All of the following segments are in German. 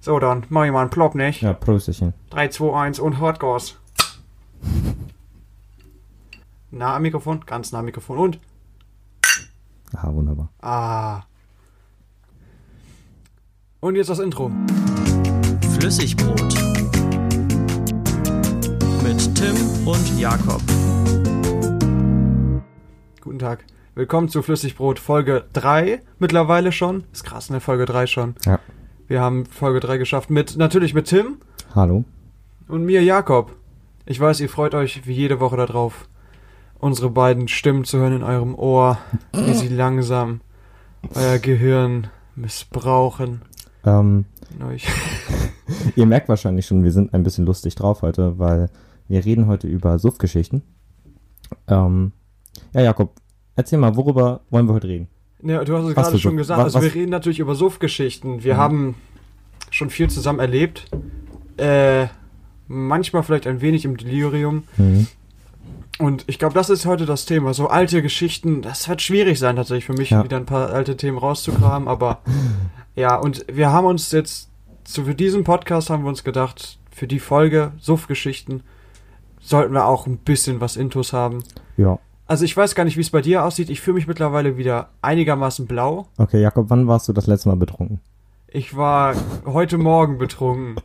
So, dann mach ich mal einen Plop, nicht? Ja, Prösterchen. 3, 2, 1 und Hardgas. Nah am Mikrofon, ganz nah am Mikrofon und. Ah, wunderbar. Ah. Und jetzt das Intro. Flüssigbrot. Mit Tim und Jakob. Guten Tag. Willkommen zu Flüssigbrot Folge 3 mittlerweile schon. Ist krass, ne? Folge 3 schon. Ja. Wir haben Folge 3 geschafft mit, natürlich mit Tim Hallo. und mir Jakob. Ich weiß, ihr freut euch wie jede Woche darauf, unsere beiden Stimmen zu hören in eurem Ohr, wie sie langsam euer Gehirn missbrauchen. Ähm, ihr merkt wahrscheinlich schon, wir sind ein bisschen lustig drauf heute, weil wir reden heute über Suff-Geschichten. Ähm, ja, Jakob, erzähl mal, worüber wollen wir heute reden? Ja, du hast es gerade schon gesagt. Was- Also wir reden natürlich über Suff-Geschichten. Wir Mhm. haben schon viel zusammen erlebt. Äh, manchmal vielleicht ein wenig im Delirium. Mhm. Und ich glaube, das ist heute das Thema. So alte Geschichten, das wird schwierig sein tatsächlich für mich, Ja. wieder ein paar alte Themen rauszukramen. Aber ja, und wir haben uns jetzt, so für diesen Podcast haben wir uns gedacht, für die Folge Suff-Geschichten sollten wir auch ein bisschen was Intus haben. Ja. Also ich weiß gar nicht, wie es bei dir aussieht. Ich fühle mich mittlerweile wieder einigermaßen blau. Okay, Jakob, wann warst du das letzte Mal betrunken? Ich war heute Morgen betrunken.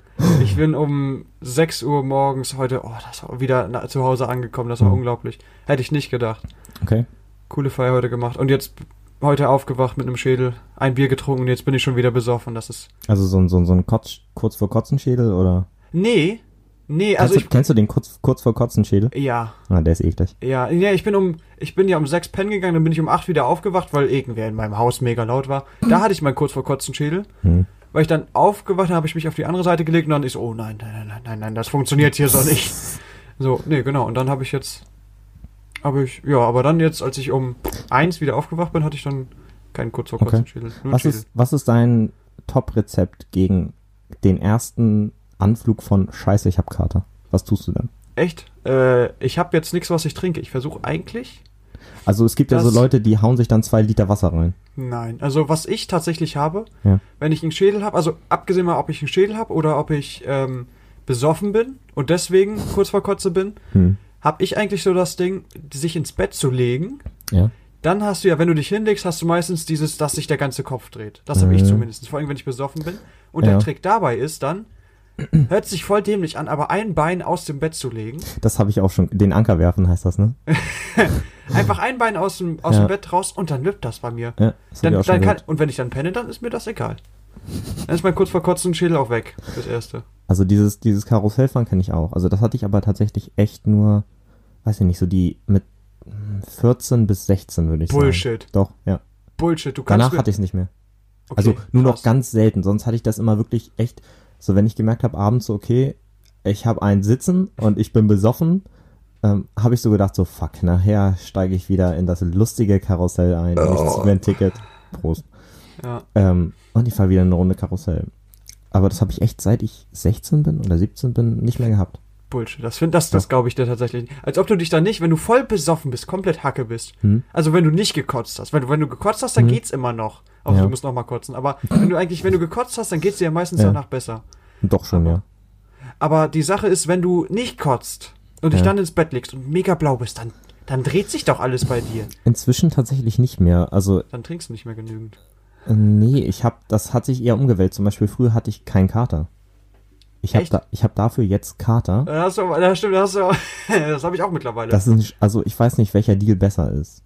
Ich bin um 6 Uhr morgens heute, oh, das war wieder zu Hause angekommen. Das war Mhm. unglaublich. Hätte ich nicht gedacht. Okay. Coole Feier heute gemacht. Und jetzt heute aufgewacht mit einem Schädel, ein Bier getrunken und jetzt bin ich schon wieder besoffen. Das ist. Also so ein, so ein, so ein Kotz, kurz vor Kotzenschädel oder? Nee. Nee, Kennst, also du, ich. kennst du den kurz, kurz vor Kotzenschädel? Ja, Ah, der ist eklig. ja. Ja, ich bin um. Ich bin ja um 6 pennen gegangen, dann bin ich um 8 wieder aufgewacht, weil irgendwer in meinem Haus mega laut war. Da hatte ich mal kurz vor Kotzen Schädel. Hm. Weil ich dann aufgewacht habe, habe ich mich auf die andere Seite gelegt und dann ist, oh nein, nein, nein, nein, nein, nein, das funktioniert hier so nicht. So, nee, genau. Und dann habe ich jetzt, habe ich, ja, aber dann jetzt, als ich um eins wieder aufgewacht bin, hatte ich dann keinen kurz vor Okay. kurzen Schädel. Nur Was Schädel. ist, was ist dein Top-Rezept gegen den ersten Anflug von Scheiße, ich hab Kater? Was tust du dann? Echt? Äh, ich habe jetzt nichts, was ich trinke. Ich versuche eigentlich. Also es gibt ja so Leute, die hauen sich dann zwei Liter Wasser rein. Nein. Also was ich tatsächlich habe, Ja. wenn ich einen Schädel habe, also abgesehen mal, ob ich einen Schädel habe oder ob ich ähm, besoffen bin und deswegen kurz vor Kotze bin, Hm. habe ich eigentlich so das Ding, sich ins Bett zu legen Ja. Dann hast du ja, wenn du dich hinlegst, hast du meistens dieses, dass sich der ganze Kopf dreht. Das habe ich Mhm. zumindest, vor allem wenn ich besoffen bin. Und Ja. der Trick dabei ist dann, hört sich voll dämlich an, aber ein Bein aus dem Bett zu legen. Das habe ich auch schon. Den Anker werfen heißt das, ne? Einfach ein Bein aus dem, aus Ja. dem Bett raus und dann lübt das bei mir. Ja, Dann, dann kann, und wenn ich dann penne, dann ist mir das egal. Dann ist mein kurz vor Kotzen Schädel auch weg, das erste. Also dieses, dieses Karussellfahren kenne ich auch. Also das hatte ich aber tatsächlich echt nur, weiß ich nicht, so die mit hm, 14 bis 16 würde ich sagen. Bullshit. Doch, ja. Bullshit, du kannst Danach hatte ich es nicht mehr. Okay, Also nur noch krass. ganz selten. Sonst hatte ich das immer wirklich echt, so wenn ich gemerkt habe, abends so, okay, ich habe einen Sitzen und ich bin besoffen, ähm, habe ich so gedacht, so fuck, nachher steige ich wieder in das lustige Karussell ein und ich ziehe mir ein Ticket. Prost. Ja. Ähm, und ich fahre wieder eine Runde Karussell. Aber das habe ich echt seit ich 16 bin oder 17 bin nicht mehr gehabt. Bullshit. Das, find- das, das glaube ich dir tatsächlich. nicht. Als ob du dich dann nicht, wenn du voll besoffen bist, komplett Hacke bist. Hm? Also wenn du nicht gekotzt hast. Wenn du, wenn du gekotzt hast, dann Mhm. geht's immer noch. Auch Ja. du musst noch mal kotzen. Aber wenn du eigentlich, wenn du gekotzt hast, dann geht's dir ja meistens Ja. danach besser. Doch schon, Aber- ja. Aber die Sache ist, wenn du nicht kotzt und dich dann ins Bett legst und mega blau bist, dann, dann dreht sich doch alles bei dir. Inzwischen tatsächlich nicht mehr. Also Dann trinkst du nicht mehr genügend. Äh, Nee, ich hab, das hat sich eher umgewählt. Zum Beispiel früher hatte ich keinen Kater. Ich habe da, ich hab dafür jetzt Kater. Das, du, das stimmt, das, das habe ich auch mittlerweile. Das ist, also ich weiß nicht, welcher Deal besser ist.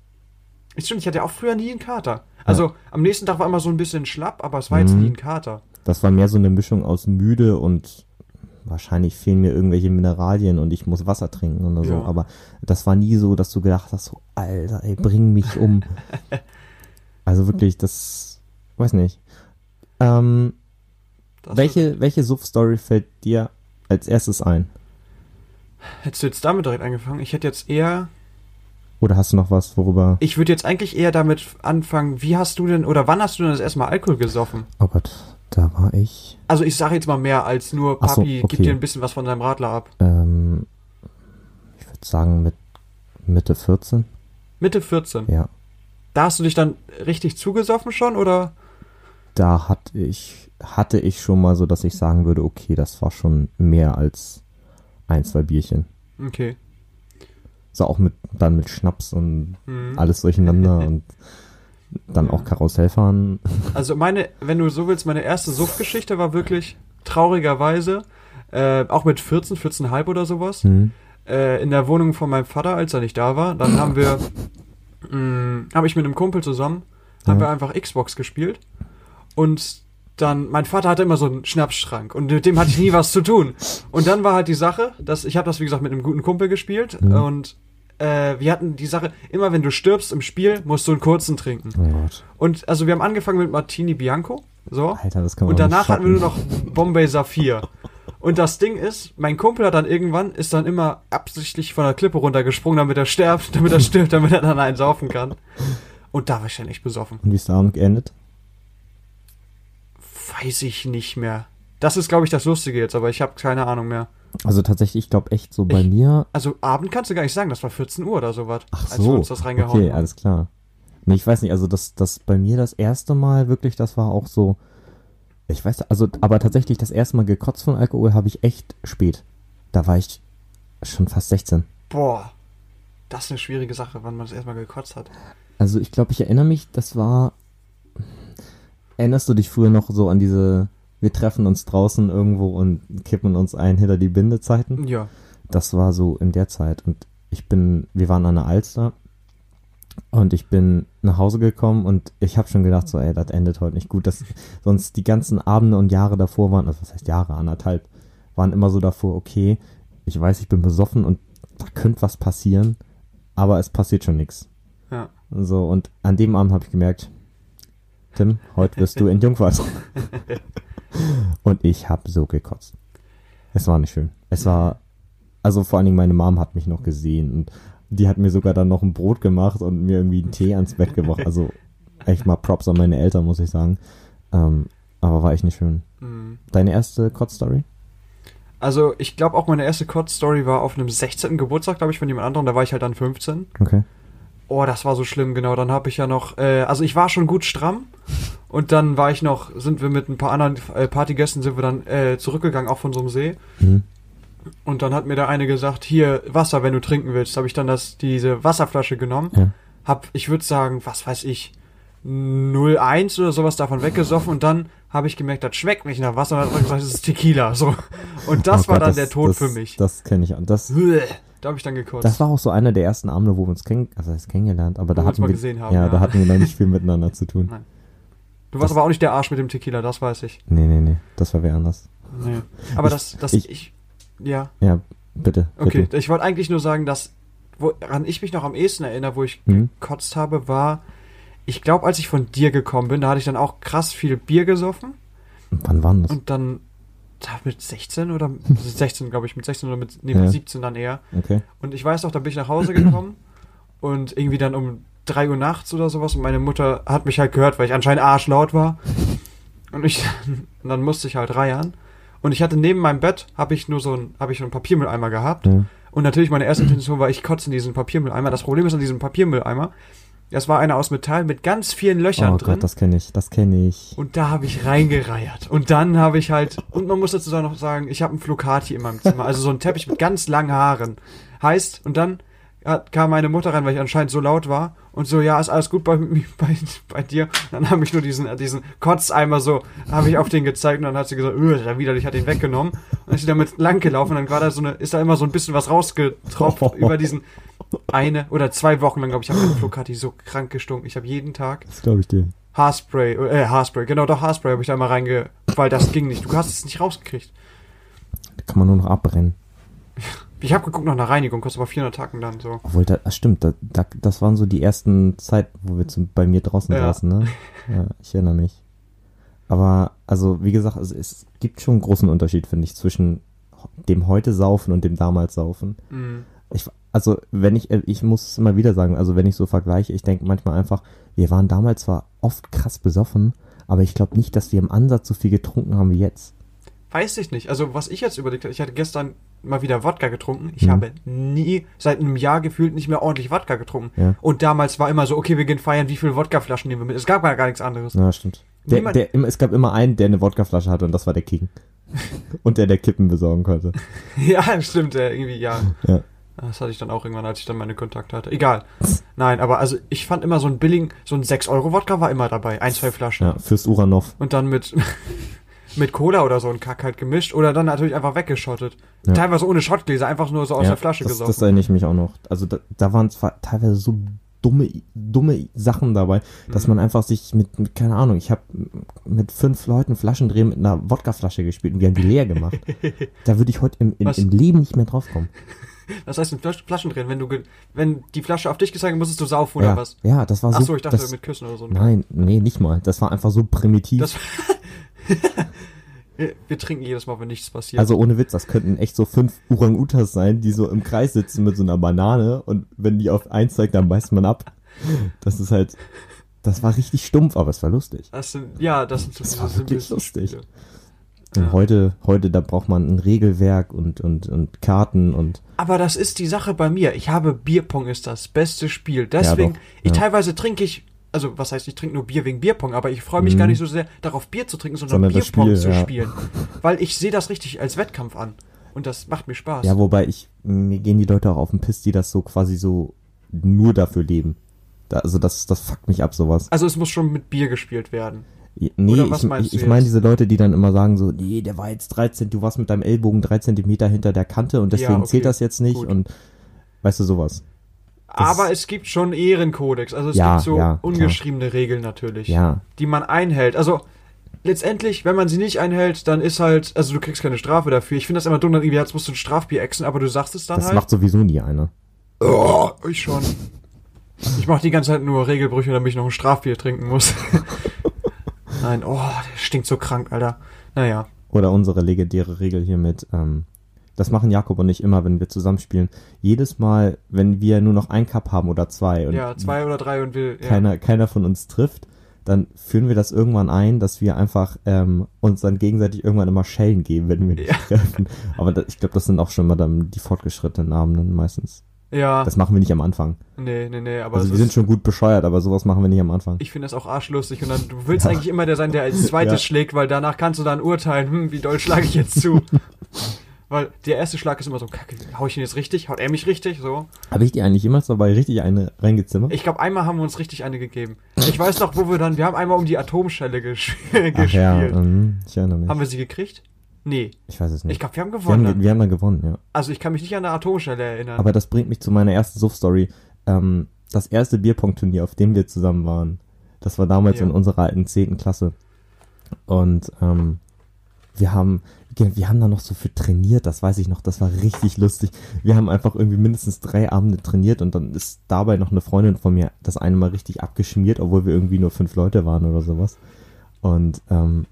Stimmt, ich hatte auch früher nie einen Kater. Also am nächsten Tag war immer so ein bisschen schlapp, aber es war jetzt Mhm. nie ein Kater. Das war mehr so eine Mischung aus müde und wahrscheinlich fehlen mir irgendwelche Mineralien und ich muss Wasser trinken oder so. Ja. Aber das war nie so, dass du gedacht hast, so, Alter, ey, bring mich um. also wirklich, das, weiß nicht. Ähm, Das welche, welche Suff-Story fällt dir als erstes ein? Hättest du jetzt damit direkt angefangen? Ich hätte jetzt eher Oder hast du noch was, worüber? Ich würde jetzt eigentlich eher damit anfangen, wie hast du denn oder wann hast du denn das erste Mal Alkohol gesoffen? Oh Gott, da war ich. Also ich sage jetzt mal mehr als nur Ach so, Papi, okay. gib dir ein bisschen was von deinem Radler ab. Ähm, ich würde sagen mit Mitte 14. Mitte 14. Ja. Da hast du dich dann richtig zugesoffen schon oder? Da hatte ich, hatte ich schon mal so, dass ich sagen würde, okay, das war schon mehr als ein, zwei Bierchen. Okay. So auch mit, dann mit Schnaps und Mhm. alles durcheinander und dann auch Karussell fahren. Also meine, wenn du so willst, meine erste Suchtgeschichte war wirklich traurigerweise, äh, auch mit 14, 14,5 oder sowas, Hm. äh, in der Wohnung von meinem Vater, als er nicht da war. Dann haben wir, mh, habe ich mit einem Kumpel zusammen, haben Ja. wir einfach Xbox gespielt und dann, mein Vater hatte immer so einen Schnapsschrank und mit dem hatte ich nie was zu tun. Und dann war halt die Sache, dass ich habe das wie gesagt mit einem guten Kumpel gespielt Mhm. und äh, wir hatten die Sache, immer wenn du stirbst im Spiel, musst du einen kurzen trinken. Oh. Und also wir haben angefangen mit Martini Bianco, so. Alter, das kann man Und danach hatten wir nur noch Bombay Saphir. Und das Ding ist, mein Kumpel hat dann irgendwann, ist dann immer absichtlich von der Klippe runtergesprungen, damit er stirbt, damit er stirbt, damit er dann einen saufen kann. Und da war ich dann echt besoffen. Und wie ist der Abend geendet? Weiß ich nicht mehr. Das ist, glaube ich, das Lustige jetzt, aber ich habe keine Ahnung mehr. Also tatsächlich, ich glaube echt so bei Ich- mir. Also Abend kannst du gar nicht sagen, das war 14 Uhr oder sowas, Ach als wir so. uns das reingehauen Okay, haben. alles klar. Nee, ich weiß nicht, also das, das bei mir das erste Mal wirklich, das war auch so. Ich weiß, also, aber tatsächlich das erste Mal gekotzt von Alkohol habe ich echt spät. Da war ich schon fast 16. Boah, das ist eine schwierige Sache, wann man das erstmal gekotzt hat. Also ich glaube, ich erinnere mich, das war. Erinnerst du dich früher noch so an diese, wir treffen uns draußen irgendwo und kippen uns ein hinter die Bindezeiten? Ja. Das war so in der Zeit. Und ich bin, wir waren an der Alster und ich bin nach Hause gekommen und ich habe schon gedacht, so, ey, das endet heute nicht gut. Das, sonst die ganzen Abende und Jahre davor waren, also was heißt Jahre, anderthalb, waren immer so davor, okay, ich weiß, ich bin besoffen und da könnte was passieren, aber es passiert schon nichts. Ja. So, und an dem Abend habe ich gemerkt, Tim, heute wirst du entjungfert. und ich habe so gekotzt. Es war nicht schön. Es war, also vor allen Dingen meine Mom hat mich noch gesehen und die hat mir sogar dann noch ein Brot gemacht und mir irgendwie einen Tee ans Bett gebracht. Also echt mal Props an meine Eltern, muss ich sagen. Ähm, aber war echt nicht schön. Mhm. Deine erste Kotzstory? Also, ich glaube auch meine erste Kotz-Story war auf einem 16. Geburtstag, glaube ich, von jemand anderem. Da war ich halt dann 15. Okay. Oh, das war so schlimm, genau. Dann habe ich ja noch, äh, also ich war schon gut stramm und dann war ich noch, sind wir mit ein paar anderen äh, Partygästen sind wir dann äh, zurückgegangen, auch von so einem See. Mhm. Und dann hat mir der eine gesagt, hier Wasser, wenn du trinken willst. Habe ich dann das diese Wasserflasche genommen, Ja. hab, ich würde sagen, was weiß ich, 0,1 oder sowas davon weggesoffen und dann habe ich gemerkt, das schmeckt nicht nach Wasser und dann hat er gesagt, das ist Tequila. So. Und das Oh war Gott, dann der Tod das, für mich. Das kenne ich. Und das, Da habe ich dann gekotzt. Das war auch so einer der ersten Abende, wo wir uns kenn also heißt kennengelernt, aber Wo da wir hatten wir, gesehen haben, ja, ja. da hatten wir noch nicht viel miteinander zu tun. Nein. du warst das- aber auch nicht der Arsch mit dem Tequila, das weiß ich. Nee, nee, nee, das war wer anders. Nee. Aber Ich- das, das, ich- ich, ja, Ja, bitte. okay. bitte. Ich wollte eigentlich nur sagen, dass, woran ich mich noch am ehesten erinnere, wo ich Mhm. gekotzt habe, war, ich glaube, als ich von dir gekommen bin, da hatte ich dann auch krass viel Bier gesoffen Wann war denn das? und dann, da mit 16 oder, 16 glaube ich, mit 16 oder mit, nee, Ja. mit 17 dann eher. Okay. Und ich weiß noch, da bin ich nach Hause gekommen und irgendwie dann um 3 Uhr nachts oder sowas und meine Mutter hat mich halt gehört, weil ich anscheinend arschlaut war. Und ich, und dann musste ich halt reiern. Und ich hatte neben meinem Bett, habe ich nur so ein, habe ich so einen Papiermülleimer gehabt. Ja. Und natürlich meine erste Intention war, ich kotze in diesen Papiermülleimer. Das Problem ist an diesem Papiermülleimer, das war einer aus Metall mit ganz vielen Löchern Oh drin. Gott, das kenne ich, das kenne ich. Und da habe ich reingereiert. Und dann habe ich halt, und man muss dazu noch sagen, ich habe einen Flocati in meinem Zimmer, also so einen Teppich mit ganz langen Haaren. Heißt, und dann hat, kam meine Mutter rein, weil ich anscheinend so laut war und so, ja, ist alles gut bei, bei, bei dir. Dann habe ich nur diesen, diesen Kotzeimer so, habe ich auf den gezeigt und dann hat sie gesagt, öh, da widerlich, hat ihn weggenommen. Und dann ist sie damit lang gelaufen und dann war da so eine, ist da immer so ein bisschen was rausgetropft über diesen eine oder zwei Wochen lang, glaube ich, habe ich Flocati so krank gestunken. Ich habe jeden Tag Das glaube ich dir. Haarspray, äh, Haarspray, genau, doch Haarspray habe ich da mal reinge... Weil das ging nicht. Du hast es nicht rausgekriegt. Da kann man nur noch abbrennen. Ich habe geguckt nach einer Reinigung, kostet aber 400 Tacken dann so. Obwohl, da, das stimmt, da, da, das waren so die ersten Zeit, wo wir zum, bei mir draußen Ja. saßen, ne? Ja, ich erinnere mich. Aber, also, wie gesagt, also, es gibt schon einen großen Unterschied, finde ich, zwischen dem heute Saufen und dem damals Saufen. Mhm. Ich, also, wenn ich, äh, ich muss es immer wieder sagen, also wenn ich so vergleiche, ich denke manchmal einfach, wir waren damals zwar oft krass besoffen, aber ich glaube nicht, dass wir im Ansatz so viel getrunken haben wie jetzt. Weiß ich nicht. Also, was ich jetzt überlegt habe, ich hatte gestern mal wieder Wodka getrunken. Ich Mhm. habe nie, seit einem Jahr gefühlt, nicht mehr ordentlich Wodka getrunken. Ja. Und damals war immer so, okay, wir gehen feiern, wie viele Wodkaflaschen nehmen wir mit? Es gab gar, gar nichts anderes. Ja, stimmt. Der, der, es gab immer einen, der eine Wodkaflasche hatte und das war der King. und der, der Kippen besorgen konnte. Ja, stimmt, irgendwie, ja. Ja. Das hatte ich dann auch irgendwann, als ich dann meine Kontakte hatte. Egal. Nein, aber also ich fand immer so ein billigen, so ein 6-Euro-Wodka war immer dabei. Ein, zwei Flaschen. Ja, Fürst Uranov. Und dann mit, mit Cola oder so ein Kack halt gemischt oder dann natürlich einfach weggeschottet. Ja. Teilweise ohne Schottgläser, einfach nur so aus ja, der Flasche das, gesoffen. das erinnere ich mich auch noch. Also da, da waren zwar teilweise so dumme, dumme Sachen dabei, dass Mhm. man einfach sich mit, mit keine Ahnung, ich habe mit fünf Leuten Flaschendrehen mit einer Wodkaflasche gespielt und wir haben die leer gemacht. da würde ich heute im, im, im Leben nicht mehr drauf kommen. Was heißt Flas Flaschen drehen? Wenn du, wenn die Flasche auf dich gezeigt hat, musstest du saufen oder ja, was? ja, das war so. Ach so, ich dachte das, mit Küssen oder so. Nein, nee, nicht mal. Das war einfach so primitiv. Das, wir, trinken jedes Mal, wenn nichts passiert. also ohne Witz, das könnten echt so fünf Orang-Utas sein, die so im Kreis sitzen mit so einer Banane und wenn die auf eins zeigt, dann beißt man ab. Das ist halt, das war richtig stumpf, aber es war lustig. das sind, ja, das Das diese war wirklich lustig. Spiele. Und Ja. heute, heute, da braucht man ein Regelwerk und, und, und Karten und Aber das ist die Sache bei mir. Ich habe Bierpong ist das beste Spiel. Deswegen, doch, ich ja. teilweise trinke ich, also was heißt, ich trinke nur Bier wegen Bierpong, aber ich freue mich Mhm. gar nicht so sehr darauf, Bier zu trinken, sondern, Sondern Bierpong Spiel, zu ja. spielen. Weil ich sehe das richtig als Wettkampf an. Und das macht mir Spaß. ja, wobei ich, mir gehen die Leute auch auf den Piss, die das so quasi so nur dafür leben. Da, also das, das fuckt mich ab, sowas. also es muss schon mit Bier gespielt werden. Nee, ich, ich, ich meine diese Leute, die dann immer sagen so, nee, der war jetzt 13, du warst mit deinem Ellbogen drei Zentimeter hinter der Kante und deswegen Ja, okay, zählt das jetzt nicht gut. und weißt du sowas. Aber es gibt schon Ehrenkodex. Also es Ja, gibt so ja, klar. ungeschriebene Regeln natürlich. Die man einhält. Also letztendlich, wenn man sie nicht einhält, dann ist halt, also du kriegst keine Strafe dafür. Ich finde das immer dumm, dann irgendwie, jetzt musst du ein Strafbier exen, aber du sagst es dann das halt. macht sowieso nie einer. oh, ich schon. Ich mache die ganze Zeit nur Regelbrüche, damit ich noch ein Strafbier trinken muss. Nein, oh, der stinkt so krank, Alter. Naja. Oder unsere legendäre Regel hier mit, ähm, das machen Jakob und ich immer, wenn wir zusammenspielen. Jedes Mal, wenn wir nur noch ein Cup haben oder zwei und Ja, zwei oder drei und will. Ja. keiner, keiner von uns trifft, dann führen wir das irgendwann ein, dass wir einfach ähm, uns dann gegenseitig irgendwann immer Schellen geben, wenn wir nicht Ja. treffen. Aber da, ich glaube, das sind auch schon mal dann die fortgeschrittenen Abenden meistens. Ja. Das machen wir nicht am Anfang. nee, nee, nee, aber Also wir sind schon gut bescheuert, aber sowas machen wir nicht am Anfang. ich finde das auch arschlustig und dann, du willst eigentlich immer der sein, der als zweites Ja. schlägt, weil danach kannst du dann urteilen, hm, wie doll schlage ich jetzt zu. weil der erste Schlag ist immer so, kacke, hau ich ihn jetzt richtig, haut er mich richtig, so. Habe ich dir eigentlich jemals dabei richtig eine reingezimmert? Ich glaube, einmal haben wir uns richtig eine gegeben. Ich weiß noch, wo wir dann, wir haben einmal um die Atomschelle gespielt. Ach ja, ähm, ich erinnere mich. Haben wir sie gekriegt? Nee. ich weiß es nicht. Ich glaube, wir haben wir, gewonnen. haben, wir haben dann gewonnen, ja. also ich kann mich nicht an eine Atomschelle erinnern. Aber das bringt mich zu meiner ersten Suff-Story. Ähm, das erste Bierpong-Turnier, auf dem wir zusammen waren, das war damals Ja. in unserer alten zehnten Klasse. Und ähm, wir haben, wir wir haben da noch so für trainiert, das weiß ich noch, das war richtig lustig. Wir haben einfach irgendwie mindestens drei Abende trainiert und dann ist dabei noch eine Freundin von mir das eine Mal richtig abgeschmiert, obwohl wir irgendwie nur fünf Leute waren oder sowas. Und ähm,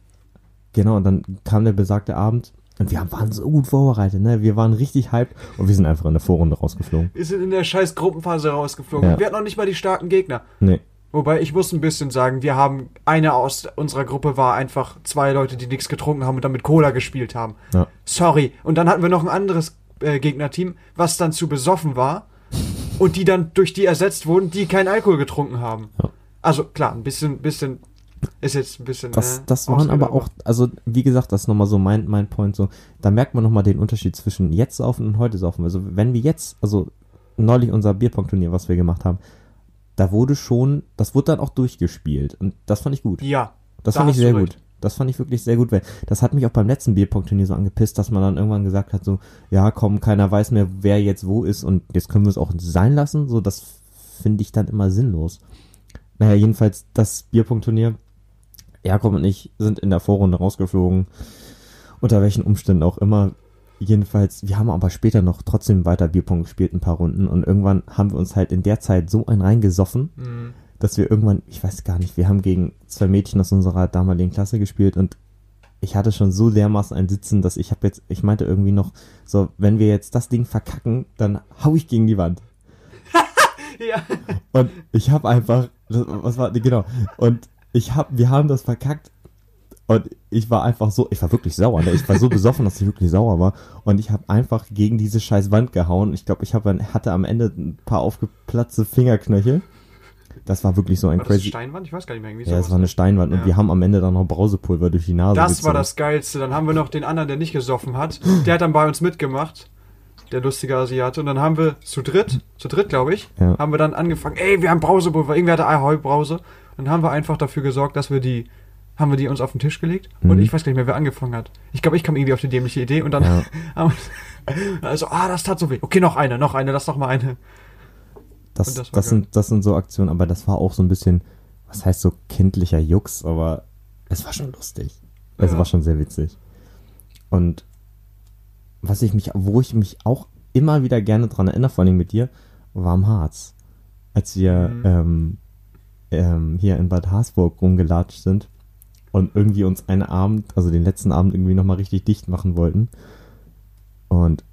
genau, und dann kam der besagte Abend und wir waren so gut vorbereitet, ne? Wir waren richtig hyped und wir sind einfach in der Vorrunde rausgeflogen. wir sind in der scheiß Gruppenphase rausgeflogen. Ja. Wir hatten noch nicht mal die starken Gegner. Nee. Wobei, ich muss ein bisschen sagen, wir haben, eine aus unserer Gruppe war einfach zwei Leute, die nichts getrunken haben und dann mit Cola gespielt haben. Ja. Sorry. Und dann hatten wir noch ein anderes äh, Gegnerteam, was dann zu besoffen war und die dann durch die ersetzt wurden, die keinen Alkohol getrunken haben. Ja. Also klar, ein bisschen, bisschen, ist jetzt ein bisschen. Das, äh, das waren aber auch, also wie gesagt, das ist nochmal so mein, mein Point, so, da merkt man nochmal den Unterschied zwischen jetzt saufen und heute saufen. Also wenn wir jetzt, also neulich unser Bierpong-Turnier, was wir gemacht haben, da wurde schon, das wurde dann auch durchgespielt und das fand ich gut. Ja. Das da fand ich sehr gut. Das fand ich wirklich sehr gut, weil das hat mich auch beim letzten Bierpong-Turnier so angepisst, dass man dann irgendwann gesagt hat, so, ja, komm, keiner weiß mehr, wer jetzt wo ist und jetzt können wir es auch sein lassen, so, das finde ich dann immer sinnlos. Naja, jedenfalls das Bierpong-Turnier, Jakob und ich sind in der Vorrunde rausgeflogen, unter welchen Umständen auch immer. Jedenfalls, wir haben aber später noch trotzdem weiter Bierpong gespielt, ein paar Runden und irgendwann haben wir uns halt in der Zeit so ein reingesoffen, Mhm. dass wir irgendwann, ich weiß gar nicht, wir haben gegen zwei Mädchen aus unserer damaligen Klasse gespielt und ich hatte schon so dermaßen ein Sitzen, dass ich habe jetzt, ich meinte irgendwie noch, so, wenn wir jetzt das Ding verkacken, dann hau ich gegen die Wand. Ja. Und ich habe einfach, das- was war, genau, und ich habe, wir haben das verkackt und ich war einfach so, ich war wirklich sauer, ne? ich war so besoffen, dass ich wirklich sauer war und ich habe einfach gegen diese scheiß Wand gehauen. Ich glaube, ich hab, hatte am Ende ein paar aufgeplatzte Fingerknöchel. das war wirklich so ein War das eine crazy. Steinwand? Ich weiß gar nicht mehr. Irgendwie Ja, es war eine Steinwand und Ja. wir haben am Ende dann noch Brausepulver durch die Nase Das war gezogen. das Geilste. Dann haben wir noch den anderen, der nicht gesoffen hat. Der hat dann bei uns mitgemacht. Der lustige Asiate. Und dann haben wir zu dritt, zu dritt glaube ich, Ja. haben wir dann angefangen, ey, wir haben Brausepulver. Irgendwer hatte Ahoi-Brause. Und dann haben wir einfach dafür gesorgt, dass wir die, haben wir die uns auf den Tisch gelegt. Und Mhm. ich weiß gar nicht mehr, wer angefangen hat. Ich glaube, ich kam irgendwie auf die dämliche Idee. Und dann Ja. also, ah, das tat so weh. Okay, noch eine, noch eine, lass noch mal eine. Das, Und das, das sind, das sind so Aktionen, aber das war auch so ein bisschen, was heißt so kindlicher Jux, aber es war schon lustig. Es Ja. war schon sehr witzig. Und was ich mich, wo ich mich auch immer wieder gerne dran erinnere, vor allem mit dir, war am Harz. Als wir Mhm. ähm, ähm, hier in Bad Harzburg rumgelatscht sind und irgendwie uns einen Abend, also den letzten Abend irgendwie nochmal richtig dicht machen wollten. Und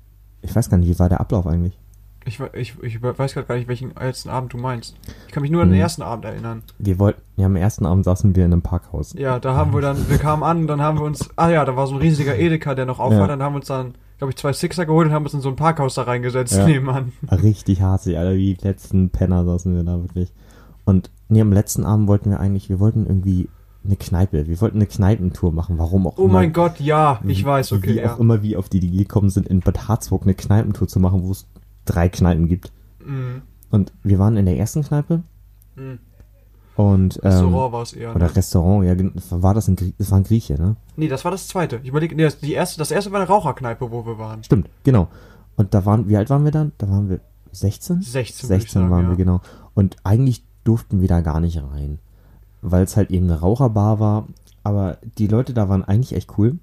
ich weiß gar nicht, wie war der Ablauf eigentlich? Ich, ich, ich weiß gerade gar nicht, welchen letzten Abend du meinst. Ich kann mich nur an den Mhm. ersten Abend erinnern. Wir wollten, ja, am ersten Abend saßen wir in einem Parkhaus. Ja, da haben wir dann, wir kamen an und dann haben wir uns, ah ja, da war so ein riesiger Edeka, der noch auf Ja. war, dann haben wir uns dann, glaube ich, zwei Sixer geholt und haben uns in so ein Parkhaus da reingesetzt Ja. nebenan. Richtig harzig, Alter, wie die letzten Penner saßen wir da wirklich. Und nee, am letzten Abend wollten wir eigentlich, wir wollten irgendwie eine Kneipe, wir wollten eine Kneipentour machen, warum auch Oh immer. mein Gott, ja, ich weiß, okay, Wie ja. auch immer wir auf die Idee gekommen sind, in Bad Harzburg eine Kneipentour zu machen, wo es drei Kneipen gibt. Mhm. Und wir waren in der ersten Kneipe Mhm. und ähm, Restaurant war es eher. oder Ne? Restaurant, ja, war das ein Grie das war ein Grieche, ne? Nee, das war das zweite. Ich überlege, nee, das, die erste, das erste war eine Raucherkneipe, wo wir waren. Stimmt, genau. Und da waren, wie alt waren wir dann? Da waren wir 16? 16, würde ich 16 sagen, waren ja. wir, genau. Und eigentlich durften wir da gar nicht rein, weil es halt eben eine Raucherbar war. Aber die Leute da waren eigentlich echt cool.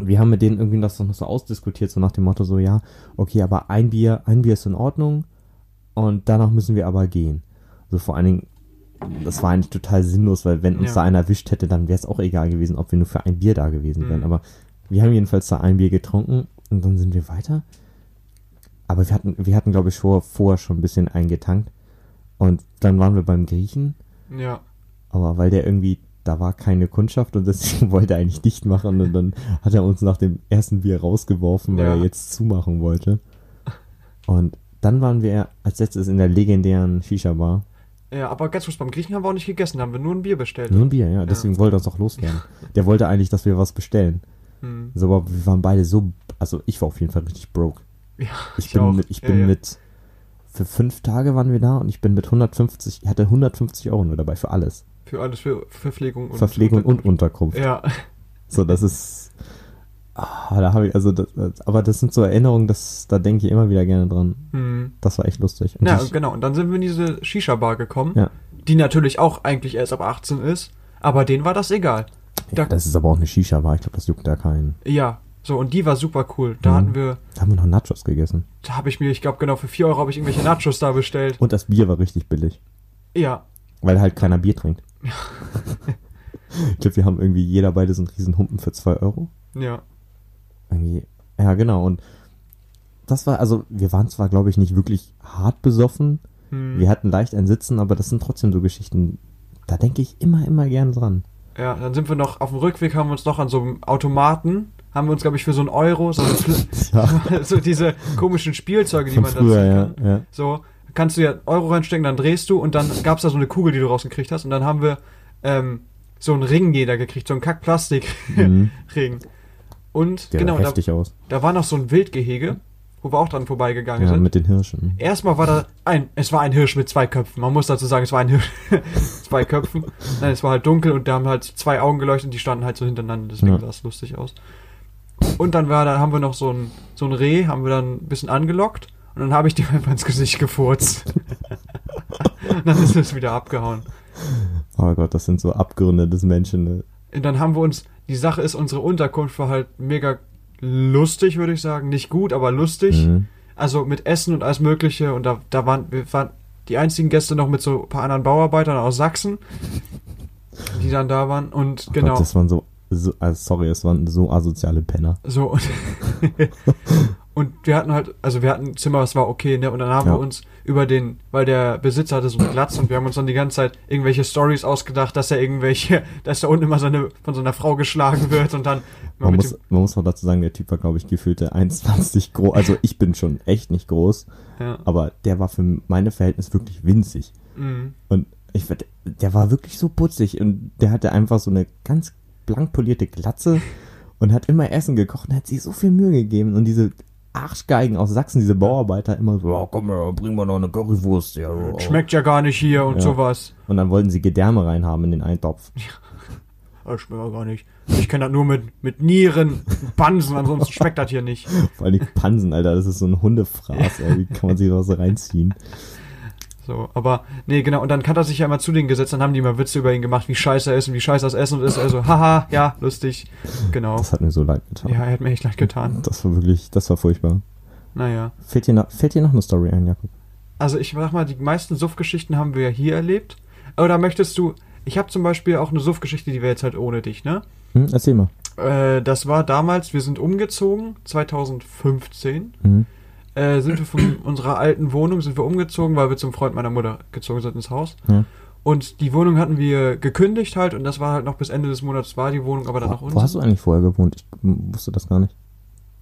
Wir haben mit denen irgendwie das noch so ausdiskutiert, so nach dem Motto so, ja, okay, aber ein Bier, ein Bier ist in Ordnung und danach müssen wir aber gehen. So vor allen Dingen, das war eigentlich total sinnlos, weil wenn uns Ja. da einer erwischt hätte, dann wäre es auch egal gewesen, ob wir nur für ein Bier da gewesen wären. Mhm. Aber wir haben jedenfalls da ein Bier getrunken und dann sind wir weiter. Aber wir hatten, wir hatten, glaube ich, vor, vorher schon ein bisschen eingetankt. Und dann waren wir beim Griechen, Ja. aber weil der irgendwie, da war keine Kundschaft und deswegen wollte er eigentlich dicht machen und dann hat er uns nach dem ersten Bier rausgeworfen, weil Ja. er jetzt zumachen wollte. Und dann waren wir als letztes in der legendären Shisha-Bar. Ja, aber ganz kurz, beim Griechen haben wir auch nicht gegessen, da haben wir nur ein Bier bestellt. Nur ein Bier, ja, deswegen wollte er uns auch loswerden. Der wollte eigentlich, dass wir was bestellen. Hm. So, aber wir waren beide so, also ich war auf jeden Fall richtig broke. Ja, Ich, ich bin auch. mit, ich Ja, bin ja. mit, für fünf Tage waren wir da und ich bin mit 150, ich hatte 150 Euro nur dabei für alles. Für alles, für Verpflegung und Verpflegung und Unterkunft. Ja. So, das ist, ah, da habe ich, also, das, aber das sind so Erinnerungen, das, da denke ich immer wieder gerne dran. Hm. Das war echt lustig. Und Ja, ich, genau. Und dann sind wir in diese Shisha-Bar gekommen, Ja. die natürlich auch eigentlich erst ab 18 ist, aber denen war das egal. Da, ja, das ist aber auch eine Shisha-Bar, ich glaube, das juckt da keinen. ja, so, und die war super cool. Da Mhm. hatten wir, Da haben wir noch Nachos gegessen. da habe ich mir, ich glaube genau, für 4 Euro habe ich irgendwelche Nachos da bestellt. Und das Bier war richtig billig, Ja, weil halt keiner Bier trinkt. ich glaube, wir haben irgendwie jeder beide so einen riesen Humpen für 2 Euro. ja. Irgendwie, ja, genau. Und das war, also, wir waren zwar, glaube ich, nicht wirklich hart besoffen. Hm. Wir hatten leicht ein Sitzen, aber das sind trotzdem so Geschichten, da denke ich immer, immer gern dran. Ja, dann sind wir noch, auf dem Rückweg haben wir uns noch an so einem Automaten, haben wir uns, glaube ich, für so einen Euro, so, eine, so diese komischen Spielzeuge, die von man da früher, ziehen ja, kann. ja. So, kannst du ja Euro reinstecken, dann drehst du und dann gab's da so eine Kugel, die du rausgekriegt hast und dann haben wir ähm, so einen Ring jeder gekriegt, so einen Kack-Plastik-Ring. Mhm. Und Der genau, da, aus. da war noch so ein Wildgehege, wo wir auch dran vorbeigegangen Ja, sind. mit den Hirschen. Erstmal war da ein, es war ein Hirsch mit zwei Köpfen. Man muss dazu sagen, es war ein Hirsch zwei Köpfen. Nein, es war halt dunkel und da haben halt zwei Augen geleuchtet und die standen halt so hintereinander, deswegen Ja. sah es lustig aus. Und dann war da haben wir noch so ein so ein Reh, haben wir dann ein bisschen angelockt und dann habe ich dem einfach ins Gesicht gefurzt. dann ist es wieder abgehauen. Oh Gott, das sind so Abgründe des Menschen. Ne? Und dann haben wir uns, die Sache ist, unsere Unterkunft war halt mega lustig, würde ich sagen. Nicht gut, aber lustig. Mhm. Also mit Essen und alles Mögliche. Und da, da waren, wir waren die einzigen Gäste noch mit so ein paar anderen Bauarbeitern aus Sachsen, die dann da waren. Und Oh genau. Gott, das waren so, so also sorry, es waren so asoziale Penner. so. Und, und wir hatten halt, also wir hatten ein Zimmer, das war okay, ne? Und dann haben Ja. wir uns über den, weil der Besitzer hatte so eine Glatze und wir haben uns dann die ganze Zeit irgendwelche Stories ausgedacht, dass er irgendwelche, dass da unten immer seine, von so einer Frau geschlagen wird und dann Man muss, man muss auch dazu sagen, der Typ war, glaube ich, gefühlte 1,20 groß. Also ich bin schon echt nicht groß, dem, ja. aber der war für meine Verhältnisse wirklich winzig. Mhm. Und Ich, der war wirklich so putzig und der hatte einfach so eine ganz blank polierte Glatze und hat immer Essen gekocht und hat sich so viel Mühe gegeben und diese Arschgeigen aus Sachsen, diese Bauarbeiter immer so, ja, komm, ja, bring mal noch eine Currywurst. Ja, ja. Schmeckt ja gar nicht hier und Ja. sowas. Und dann wollten sie Gedärme reinhaben in den Eintopf. Das schmeckt ja gar nicht. Ich kenne das nur mit, mit Nieren, Bansen, ansonsten schmeckt das hier nicht. Vor allem die Pansen, Alter, das ist so ein Hundefraß, ey. Wie kann man sich da so reinziehen? So, aber, nee, genau, und dann hat er sich ja immer zu denen gesetzt, dann haben die immer Witze über ihn gemacht, wie scheiße er ist und wie scheiße das Essen ist. Also, haha, ja, lustig. Genau. Das hat mir so leid getan. Ja, er hat mir echt leid getan. Das war wirklich, das war furchtbar. Naja. Fällt dir noch, fällt dir noch eine Story ein, Jakob? Also ich sag mal, die meisten Suff-Geschichten haben wir ja hier erlebt. Oder möchtest du, ich habe zum Beispiel auch eine Suff-Geschichte, die wäre jetzt halt ohne dich, ne? Hm, erzähl mal. Äh, das war damals, wir sind umgezogen, 2015. Mhm. Äh, sind wir von unserer alten Wohnung, sind wir umgezogen, weil wir zum Freund meiner Mutter gezogen sind ins Haus. Ja. Und die Wohnung hatten wir gekündigt halt und das war halt noch bis Ende des Monats war die Wohnung, aber dann noch Wo, wo hast du eigentlich vorher gewohnt? Ich wusste das gar nicht.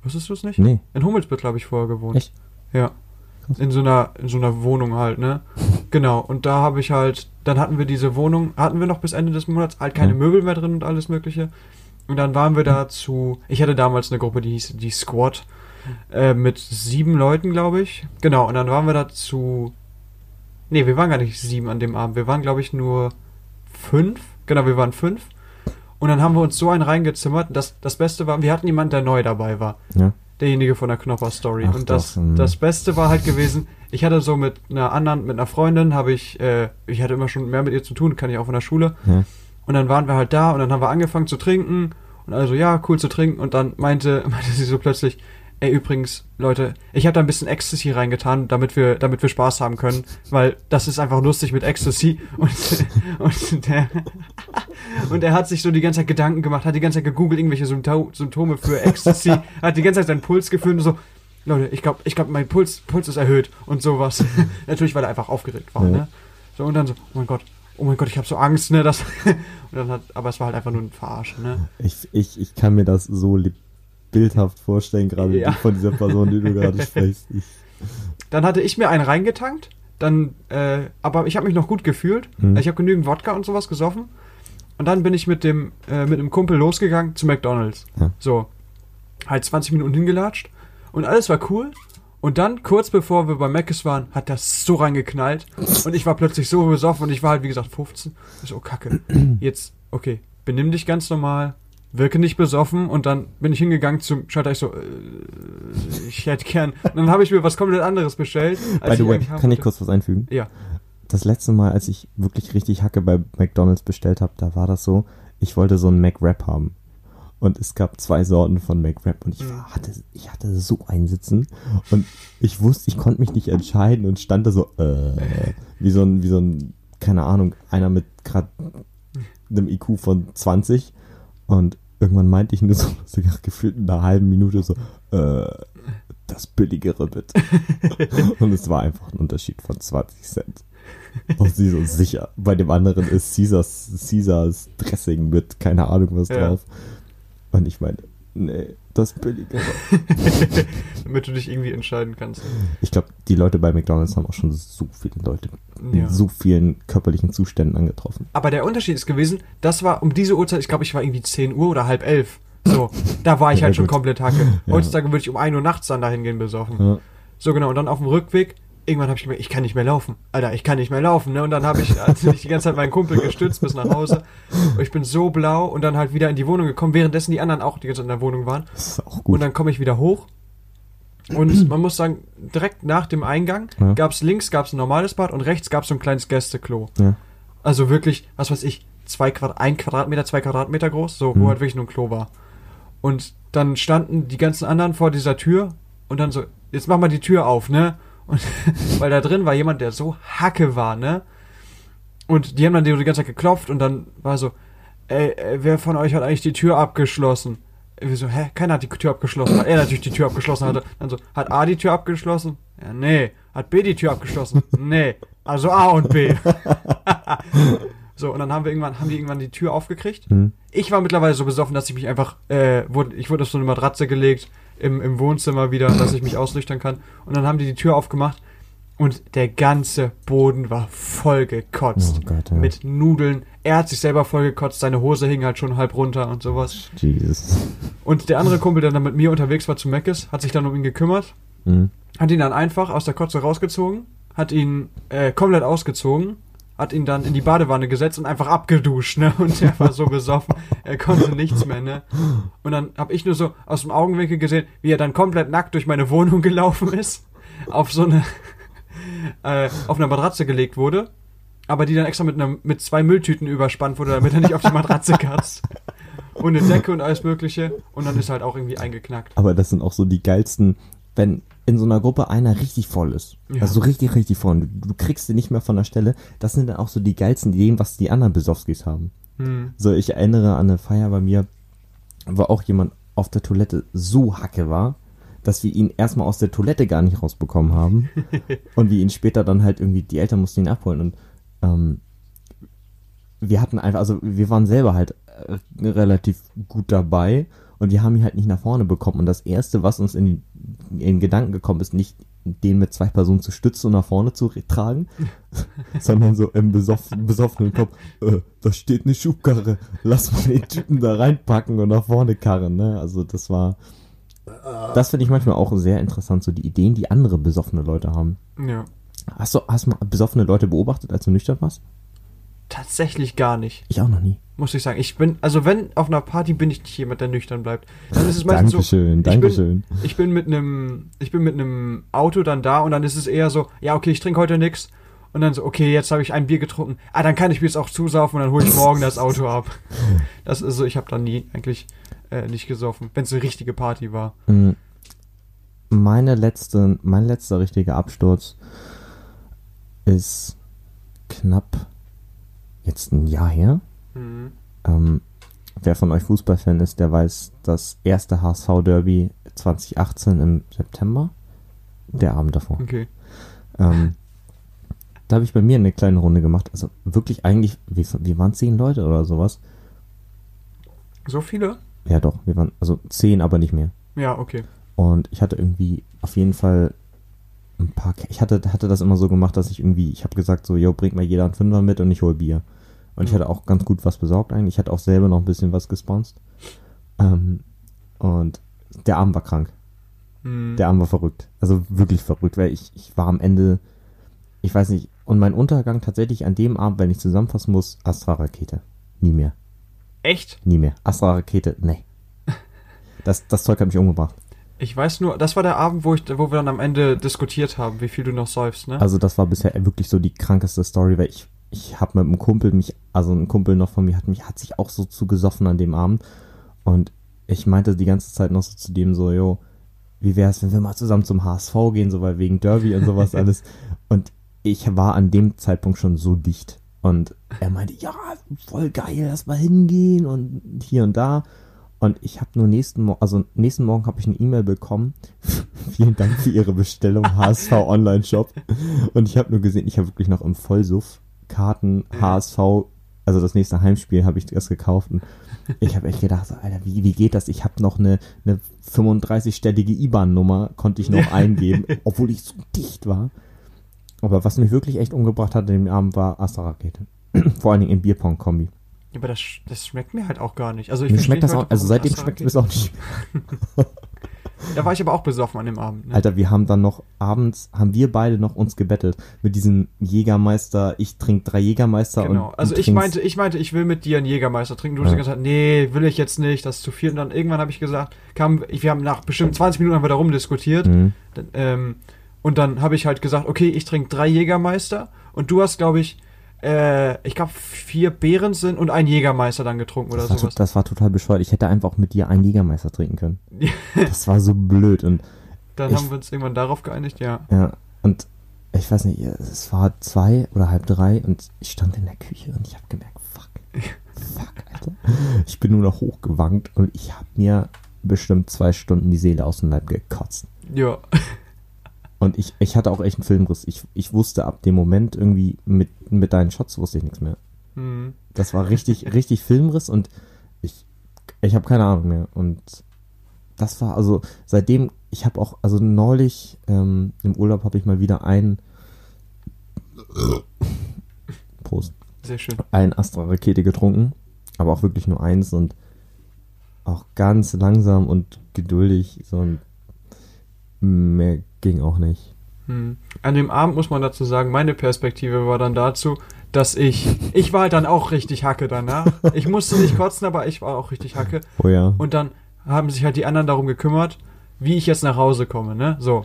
Wusstest du es nicht? Nee. In Hummelsbüttel habe ich vorher gewohnt. Echt? Ja. In so einer, in so einer Wohnung halt, ne? Genau. Und da habe ich halt, dann hatten wir diese Wohnung, hatten wir noch bis Ende des Monats halt keine Ja. Möbel mehr drin und alles Mögliche. Und dann waren wir da zu, ich hatte damals eine Gruppe, die hieß die Squad, äh, mit sieben Leuten, glaube ich. Genau. Und dann waren wir da zu, nee, wir waren gar nicht sieben an dem Abend. Wir waren, glaube ich, nur fünf. Genau, wir waren fünf. Und dann haben wir uns so einen reingezimmert. Das, das Beste war, wir hatten jemanden, der neu dabei war Ja. derjenige von der Knopper Story. Ach und das, doch, hm. das Beste war halt gewesen, ich hatte so mit einer anderen, mit einer Freundin, habe ich, äh, ich hatte immer schon mehr mit ihr zu tun, kann ich auch von der Schule. Ja. Und dann waren wir halt da und dann haben wir angefangen zu trinken. Und also, ja, cool zu trinken. Und dann meinte, meinte sie so plötzlich, ey, übrigens, Leute, ich habe da ein bisschen Ecstasy reingetan, damit wir, damit wir Spaß haben können. Weil das ist einfach lustig mit Ecstasy. Und, und der, und er hat sich so die ganze Zeit Gedanken gemacht, hat die ganze Zeit gegoogelt, irgendwelche Sympto Symptome für Ecstasy, hat die ganze Zeit seinen Puls gefühlt und so, Leute, ich glaube, ich glaub, mein Puls, Puls ist erhöht und sowas. Natürlich, weil er einfach aufgeregt war, Ja. ne? So, und dann so, oh mein Gott, oh mein Gott, ich habe so Angst, ne? Das und dann hat, aber es war halt einfach nur ein Verarschen, ne? Ich, ich, ich kann mir das so bildhaft vorstellen, gerade Ja. von dieser Person, die du gerade sprichst. Ich, Dann hatte ich mir einen reingetankt, dann, äh, aber ich habe mich noch gut gefühlt. Mhm. Ich habe genügend Wodka und sowas gesoffen. Und dann bin ich mit dem, äh, mit einem Kumpel losgegangen zu McDonalds. Ja. So. Halt 20 Minuten hingelatscht. Und alles war cool. Und dann, kurz bevor wir bei Mc's waren, hat das so reingeknallt. Und ich war plötzlich so besoffen und ich war halt, wie gesagt, 15. Ich so, oh, kacke. Jetzt, okay, benimm dich ganz normal. Wirke nicht besoffen. Und dann bin ich hingegangen zum Schalter. Ich so, äh, ich hätte gern. Und dann habe ich mir was komplett anderes bestellt. by the way, kann ich kurz was einfügen? Ja. Das letzte Mal, als ich wirklich richtig Hacke bei McDonalds bestellt habe, da war das so, ich wollte so einen McWrap haben. Und es gab zwei Sorten von McWrap und ich Mhm. war, hatte, ich hatte so einen Sitzen und ich wusste, ich konnte mich nicht entscheiden und stand da so, äh, wie so ein, wie so ein, keine Ahnung, einer mit gerade einem IQ von 20 und irgendwann meinte ich nur so, sogar gefühlt in einer halben Minute so, äh, das billigere bitte. und es war einfach ein Unterschied von 20 Cent. Und sie so sicher. Bei dem anderen ist Caesars, Caesars Dressing mit keine Ahnung was Ja. drauf. Und ich meine, nee, das billigere. Damit du dich irgendwie entscheiden kannst. Ich glaube, die Leute bei McDonalds haben auch schon so viele Leute Ja. in so vielen körperlichen Zuständen angetroffen. Aber der Unterschied ist gewesen, das war um diese Uhrzeit, ich glaube, ich war irgendwie 10 Uhr oder halb elf. So, da war ich Ja, halt schon gut. komplett hacke. Ja. Heutzutage würde ich um 1 Uhr nachts dann dahin gehen besoffen. So genau, und dann auf dem Rückweg, irgendwann habe ich gemerkt, ich kann nicht mehr laufen. Alter, ich kann nicht mehr laufen, ne? Und dann habe ich, also ich die ganze Zeit meinen Kumpel gestützt bis nach Hause. Und ich bin so blau und dann halt wieder in die Wohnung gekommen, währenddessen die anderen auch die ganze Zeit in der Wohnung waren. Das ist auch gut. Und dann komme ich wieder hoch. Und man muss sagen, direkt nach dem Eingang Ja. gab's links gab's ein normales Bad und rechts gab's so ein kleines Gästeklo. ja. Also wirklich, was weiß ich, zwei Quadrat, ein Quadratmeter, zwei Quadratmeter groß, so, wo Mhm. halt wirklich nur ein Klo war. Und dann standen die ganzen anderen vor dieser Tür und dann so, jetzt mach mal die Tür auf, ne? Und weil da drin war jemand, der so hacke war, ne? Und die haben dann die ganze Zeit geklopft und dann war so, ey, ey wer von euch hat eigentlich die Tür abgeschlossen? Wir so, hä, keiner hat die Tür abgeschlossen, weil er natürlich die Tür abgeschlossen hatte. Dann so, hat A die Tür abgeschlossen? Ja, nee. Hat B die Tür abgeschlossen? Nee. Also A und B. so, und dann haben wir irgendwann, haben die irgendwann die Tür aufgekriegt. Hm. Ich war mittlerweile so besoffen, dass ich mich einfach, äh, wurde, ich wurde auf so eine Matratze gelegt im, im Wohnzimmer wieder, dass ich mich ausnüchtern kann. Und dann haben die die Tür aufgemacht. Und der ganze Boden war voll gekotzt. Oh Gott, ja. Mit Nudeln. Er hat sich selber voll gekotzt, seine Hose hing halt schon halb runter und sowas. Jesus. Und der andere Kumpel, der dann mit mir unterwegs war zu Meckes, hat sich dann um ihn gekümmert, Mhm. hat ihn dann einfach aus der Kotze rausgezogen, hat ihn äh, komplett ausgezogen, hat ihn dann in die Badewanne gesetzt und einfach abgeduscht, ne? Und er war so besoffen, er konnte nichts mehr, ne? Und dann habe ich nur so aus dem Augenwinkel gesehen, wie er dann komplett nackt durch meine Wohnung gelaufen ist, auf so eine äh, auf eine Matratze gelegt wurde, aber die dann extra mit einer mit zwei Mülltüten überspannt wurde, damit er nicht auf die Matratze kratzt. Und eine Decke und alles mögliche und dann ist er halt auch irgendwie eingeknackt. Aber das sind auch so die geilsten, wenn in so einer Gruppe einer richtig voll ist. Ja. Also so richtig, richtig voll. Du, du kriegst den nicht mehr von der Stelle. Das sind dann auch so die geilsten Ideen, was die anderen Besowskis haben. Hm. So, ich erinnere an eine Feier bei mir, wo auch jemand auf der Toilette so hacke war, dass wir ihn erstmal aus der Toilette gar nicht rausbekommen haben. und wir ihn später dann halt irgendwie, die Eltern mussten ihn abholen und ähm, wir hatten einfach, also wir waren selber halt äh, relativ gut dabei und wir haben ihn halt nicht nach vorne bekommen. Und das Erste, was uns in, in den Gedanken gekommen ist, nicht den mit zwei Personen zu stützen und nach vorne zu tragen, sondern so im besoff besoffenen Kopf, äh, da steht eine Schubkarre, lass mal den Typen da reinpacken und nach vorne karren, ne? Also das war, das finde ich manchmal auch sehr interessant, so die Ideen, die andere besoffene Leute haben. Ja. Hast du, hast du mal besoffene Leute beobachtet, als du nüchtern warst? Tatsächlich gar nicht, Ich auch noch nie. Muss ich sagen. Ich bin, also wenn auf einer Party bin ich nicht jemand, der nüchtern bleibt. Dann ist es meistens so, Dankeschön, ich bin- Dankeschön. ich bin mit einem, ich bin mit einem Auto dann da und dann ist es eher so, ja okay, ich trinke heute nix. Und dann so, okay, jetzt habe ich ein Bier getrunken. Ah, dann kann ich mir jetzt auch zusaufen und dann hole ich morgen das Auto ab. Das ist so, ich habe dann nie eigentlich äh, nicht gesoffen, wenn es eine richtige Party war. Mm, Meine letzte, mein letzter richtiger Absturz ist knapp jetzt ein Jahr her. Mhm. Ähm, wer von euch Fußballfan ist, der weiß, das erste HSV-Derby 2018 im September, der Abend davor. Okay. Ähm, da habe ich bei mir eine kleine Runde gemacht. Also wirklich eigentlich, wir, wir waren zehn Leute oder sowas. So viele? Ja doch, wir waren, also zehn, aber nicht mehr. Ja, okay. Und ich hatte irgendwie auf jeden Fall ein paar. Ke- Ich hatte, hatte das immer so gemacht, dass ich irgendwie, ich habe gesagt so, yo, bringt mal jeder einen Fünfer mit und ich hol Bier. Und ich Mhm. hatte auch ganz gut was besorgt eigentlich. Ich hatte auch selber noch ein bisschen was gesponsert. Ähm, und der Abend war krank. Mhm. Der Abend war verrückt. Also wirklich verrückt, weil ich, ich war am Ende, ich weiß nicht, und mein Untergang tatsächlich an dem Abend, wenn ich zusammenfassen muss, Astra-Rakete. Nie mehr. Echt? Nie mehr. Astra-Rakete, nee. Das, das Zeug hat mich umgebracht. Ich weiß nur, das war der Abend, wo, ich, wo wir dann am Ende diskutiert haben, wie viel du noch säufst, ne? Also das war bisher wirklich so die krankeste Story, weil ich, ich habe mit einem Kumpel mich, also ein Kumpel noch von mir hat mich, hat sich auch so zugesoffen an dem Abend und ich meinte die ganze Zeit noch so zu dem so, yo, wie wär's, wenn wir mal zusammen zum HSV gehen, so weil wegen Derby und sowas alles und ich war an dem Zeitpunkt schon so dicht und er meinte, ja, voll geil, lass mal hingehen und hier und da und ich habe nur nächsten Morgen, also nächsten Morgen habe ich eine E-Mail bekommen. Vielen Dank für Ihre Bestellung, HSV Online Shop. Und ich habe nur gesehen, ich habe wirklich noch im Vollsuff Karten HSV, also das nächste Heimspiel habe ich erst gekauft. Und ich habe echt gedacht, so, Alter, wie, wie geht das? Ich habe noch eine, eine 35-stellige IBAN-Nummer, konnte ich noch eingeben, obwohl ich so dicht war. Aber was mich wirklich echt umgebracht hat an dem Abend war Astra-Rakete. Vor allen Dingen in Bierpong-Kombi. Ja, aber das, das schmeckt mir halt auch gar nicht. Also ich Mir schmeckt das auch, also seitdem schmeckt mir das auch nicht. Da war ich aber auch besoffen an dem Abend. Ne? Alter, wir haben dann noch abends, haben wir beide noch uns gebettet mit diesem Jägermeister, ich trinke drei Jägermeister Genau. und Also du ich meinte, ich meinte, ich will mit dir einen Jägermeister trinken. Du hast Ja. gesagt, nee, will ich jetzt nicht, das ist zu viel. Und dann irgendwann habe ich gesagt, kam, wir haben nach bestimmt 20 Minuten haben wir darum diskutiert. Mhm. Dann, ähm, und dann habe ich halt gesagt, okay, ich trinke drei Jägermeister. Und du hast, glaube ich, äh, ich glaube, vier Beeren sind und ein Jägermeister dann getrunken oder Das war, to- sowas. das war total bescheuert. Ich hätte einfach auch mit dir einen Jägermeister trinken können. Das war so blöd und Dann ich- haben wir uns irgendwann darauf geeinigt, ja. ja, und ich weiß nicht, es war zwei oder halb drei und ich stand in der Küche und ich habe gemerkt, fuck, fuck, Alter. Ich bin nur noch hochgewankt und ich habe mir bestimmt zwei Stunden die Seele aus dem Leib gekotzt. Ja. Und ich, ich hatte auch echt einen Filmriss. Ich, ich wusste ab dem Moment irgendwie mit, mit deinen Shots wusste ich nichts mehr. Hm. Das war richtig, richtig Filmriss und ich, ich habe keine Ahnung mehr. Und das war also seitdem, ich habe auch, also neulich ähm, im Urlaub habe ich mal wieder einen Prost. Sehr schön. Ein Astra-Rakete getrunken, aber auch wirklich nur eins und auch ganz langsam und geduldig. So ein mehr ging auch nicht. Hm. An dem Abend muss man dazu sagen, meine Perspektive war dann dazu, dass ich, ich war dann auch richtig Hacke danach. Ich musste nicht kotzen, aber ich war auch richtig Hacke. Oh ja. Und dann haben sich halt die anderen darum gekümmert, wie ich jetzt nach Hause komme, ne? So.